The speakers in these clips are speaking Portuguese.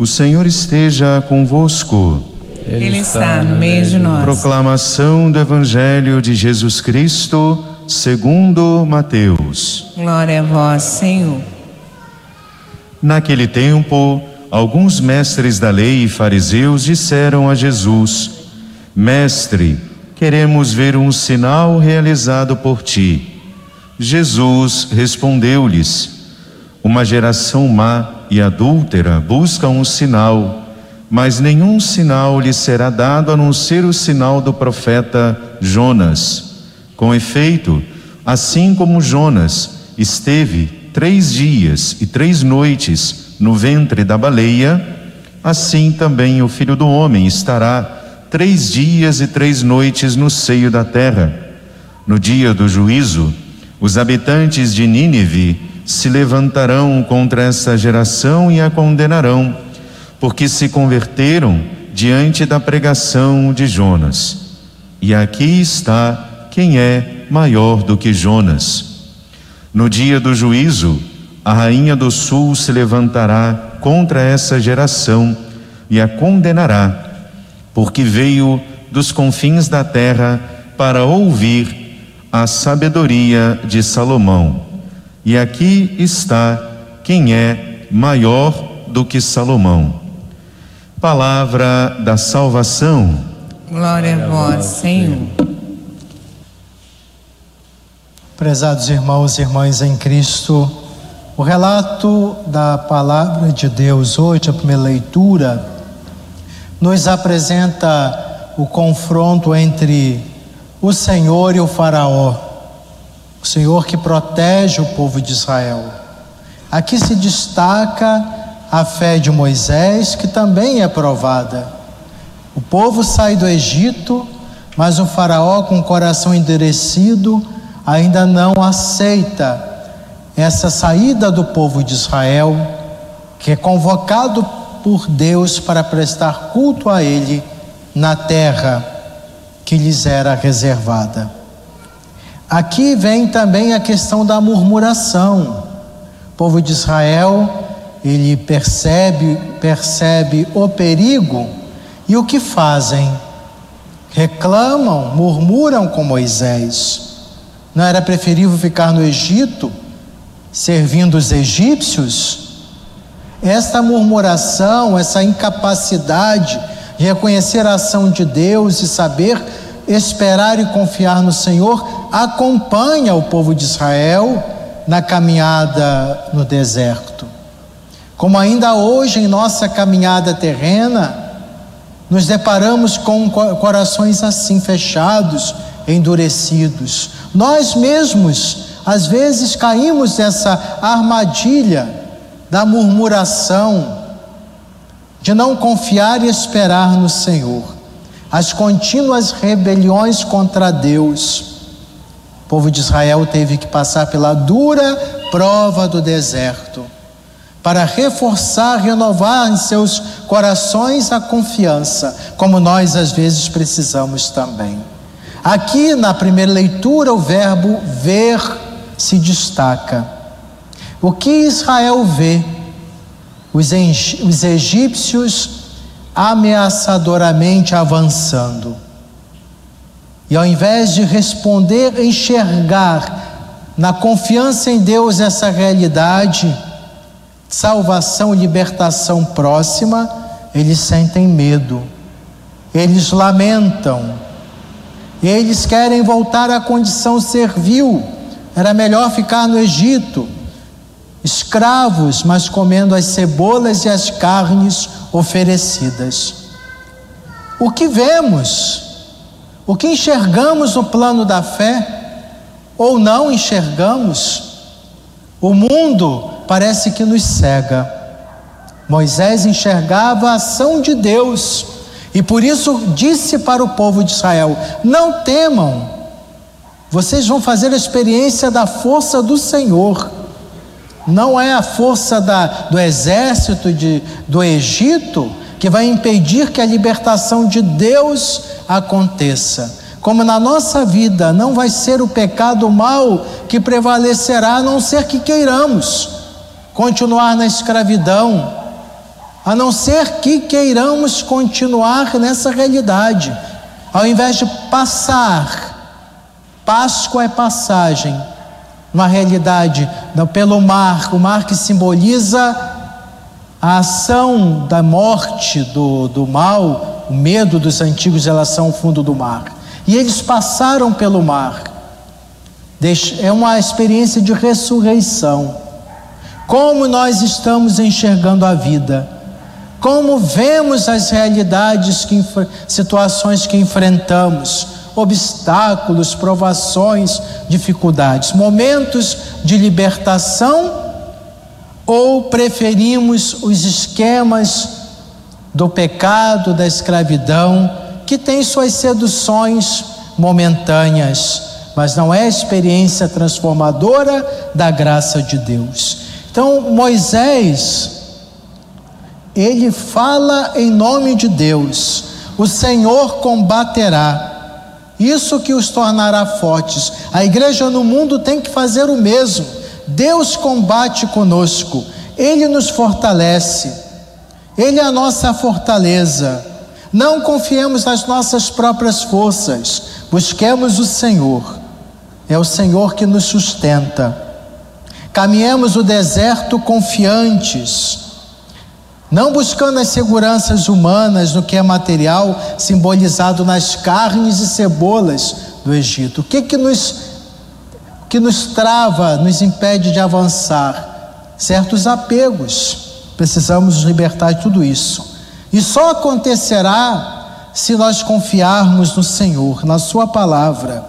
O Senhor esteja convosco. Ele está no meio de nós. Proclamação do Evangelho de Jesus Cristo, segundo Mateus. Glória a vós, Senhor. Naquele tempo, alguns mestres da lei e fariseus disseram a Jesus: Mestre, queremos ver um sinal realizado por ti. Jesus respondeu-lhes: Uma geração má e adúltera busca um sinal, mas nenhum sinal lhe será dado a não ser o sinal do profeta Jonas. Com efeito, assim como Jonas esteve três dias e três noites no ventre da baleia, assim também o filho do homem estará três dias e três noites no seio da terra. No dia do juízo, os habitantes de Nínive se levantarão contra essa geração e a condenarão, porque se converteram diante da pregação de Jonas. E aqui está quem é maior do que Jonas. No dia do juízo, a rainha do sul se levantará contra essa geração e a condenará, porque veio dos confins da terra para ouvir a sabedoria de Salomão. E aqui está quem é maior do que Salomão. Palavra da salvação. Glória a vós, Senhor. Prezados irmãos e irmãs em Cristo, o relato da palavra de Deus hoje, a primeira leitura, nos apresenta o confronto entre o Senhor e o Faraó o Senhor que protege o povo de Israel. Aqui se destaca a fé de Moisés, que também é provada. O povo sai do Egito, mas o Faraó, com o coração endurecido, ainda não aceita essa saída do povo de Israel, que é convocado por Deus para prestar culto a Ele na terra que lhes era reservada. Aqui vem também a questão da murmuração. O povo de Israel, ele percebe, percebe o perigo e o que fazem? Reclamam, murmuram com Moisés. Não era preferível ficar no Egito, servindo os egípcios? Esta murmuração, essa incapacidade de reconhecer a ação de Deus e saber esperar e confiar no Senhor, acompanha o povo de Israel na caminhada no deserto. Como ainda hoje em nossa caminhada terrena, nos deparamos com corações assim fechados, endurecidos. Nós mesmos, às vezes, caímos nessa armadilha da murmuração, de não confiar e esperar no Senhor as contínuas rebeliões contra Deus. O povo de Israel teve que passar pela dura prova do deserto para reforçar, renovar em seus corações a confiança, como nós às vezes precisamos também. Aqui na primeira leitura, o verbo ver se destaca. O que Israel vê? Os, os egípcios ameaçadoramente avançando. E ao invés de responder, enxergar na confiança em Deus essa realidade, salvação e libertação próxima, eles sentem medo, eles lamentam, eles querem voltar à condição servil. Era melhor ficar no Egito escravos, mas comendo as cebolas e as carnes oferecidas. O que vemos, o que enxergamos no plano da fé, ou não enxergamos, o mundo parece que nos cega. Moisés enxergava a ação de Deus e por isso disse para o povo de Israel: Não temam, vocês vão fazer a experiência da força do Senhor. Não é a força da, do exército de, do Egito que vai impedir que a libertação de Deus aconteça. Como na nossa vida não vai ser o pecado mal que prevalecerá, a não ser que queiramos continuar na escravidão, a não ser que queiramos continuar nessa realidade, ao invés de passar, Páscoa é passagem, uma realidade pelo mar, o mar que simboliza a ação da morte, do, do mal, o medo dos antigos em relação ao fundo do mar. E eles passaram pelo mar. É uma experiência de ressurreição. Como nós estamos enxergando a vida? Como vemos as realidades, que, situações que enfrentamos, obstáculos, provações, dificuldades, momentos de libertação ou preferimos os esquemas do pecado, da escravidão, que tem suas seduções momentâneas, mas não é a experiência transformadora da graça de Deus. Então, Moisés, ele fala em nome de Deus: o Senhor combaterá. Isso que os tornará fortes. A igreja no mundo tem que fazer o mesmo. Deus combate conosco, Ele nos fortalece, Ele é a nossa fortaleza. Não confiemos nas nossas próprias forças, busquemos o Senhor, é o Senhor que nos sustenta. Caminhemos o deserto confiantes, não buscando as seguranças humanas no que é material, simbolizado nas carnes e cebolas do Egito. O que que nos que nos trava, nos impede de avançar? Certos apegos. Precisamos nos libertar de tudo isso. E só acontecerá se nós confiarmos no Senhor, na Sua palavra.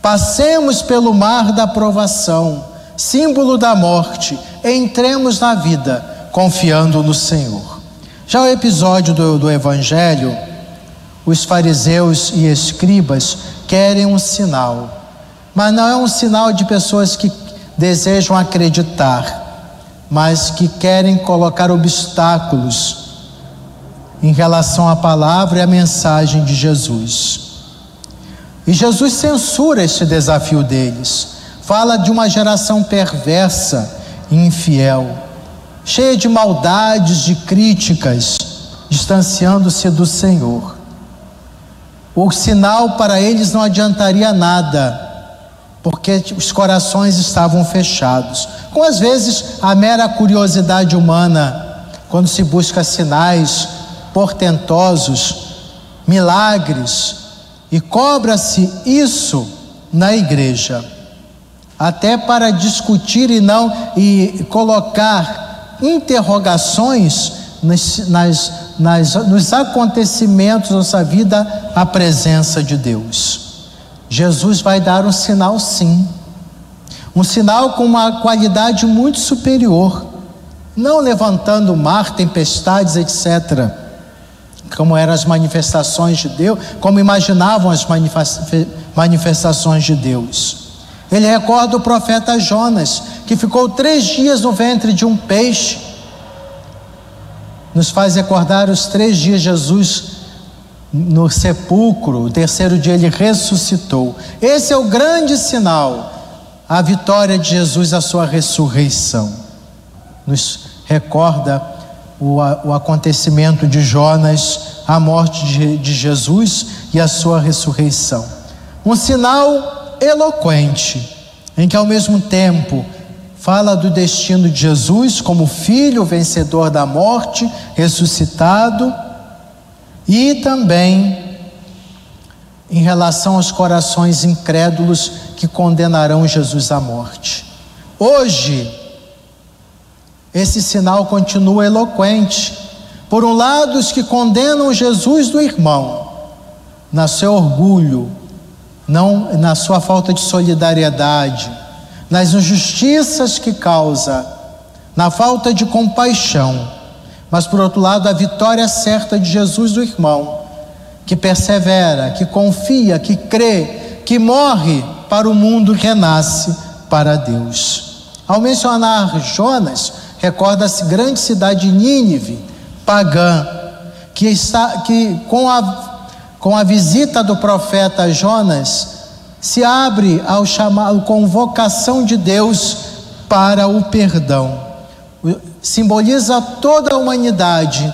Passemos pelo mar da provação, símbolo da morte, entremos na vida confiando no Senhor. Já o episódio do, do Evangelho, os fariseus e escribas querem um sinal, mas não é um sinal de pessoas que desejam acreditar, mas que querem colocar obstáculos em relação à palavra e à mensagem de Jesus. E Jesus censura este desafio deles, fala de uma geração perversa e infiel cheia de maldades, de críticas, distanciando-se do Senhor. O sinal para eles não adiantaria nada, porque os corações estavam fechados. Com às vezes a mera curiosidade humana, quando se busca sinais portentosos, milagres, e cobra-se isso na igreja, até para discutir e não e colocar interrogações nas, nas, nas, nos acontecimentos da nossa vida a presença de Deus. Jesus vai dar um sinal, sim, um sinal com uma qualidade muito superior, não levantando mar, tempestades, etc., como eram as manifestações de Deus, como imaginavam as manifestações de Deus. Ele recorda o profeta Jonas, que ficou três dias no ventre de um peixe. Nos faz recordar os três dias Jesus no sepulcro, o terceiro dia ele ressuscitou. Esse é o grande sinal, a vitória de Jesus, a sua ressurreição. Nos recorda o, o acontecimento de Jonas, a morte de, de Jesus e a sua ressurreição. Um sinal eloquente, em que ao mesmo tempo fala do destino de Jesus como filho vencedor da morte, ressuscitado, e também em relação aos corações incrédulos que condenarão Jesus à morte. Hoje, esse sinal continua eloquente. Por um lado, os que condenam Jesus do irmão, na seu orgulho, não na sua falta de solidariedade, nas injustiças que causa, na falta de compaixão, mas por outro lado, a vitória certa de Jesus do irmão, que persevera, que confia, que crê, que morre para o mundo e renasce para Deus. Ao mencionar Jonas, recorda-se grande cidade de Nínive, pagã, que está que com a com a visita do profeta Jonas, se abre ao chamado convocação de Deus para o perdão. Simboliza toda a humanidade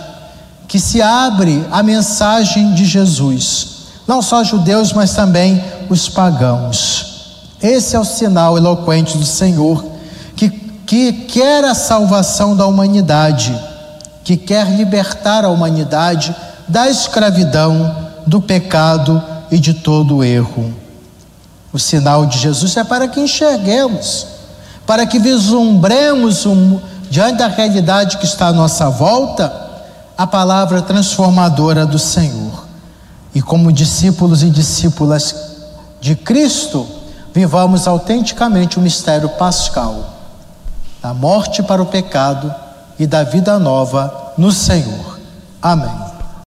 que se abre à mensagem de Jesus, não só judeus, mas também os pagãos. Esse é o sinal eloquente do Senhor, que, que quer a salvação da humanidade, que quer libertar a humanidade da escravidão, do pecado e de todo o erro. O sinal de Jesus é para que enxerguemos, para que vislumbremos um, diante da realidade que está à nossa volta, a palavra transformadora do Senhor. E como discípulos e discípulas de Cristo, vivamos autenticamente o mistério pascal da morte para o pecado e da vida nova no Senhor. Amém.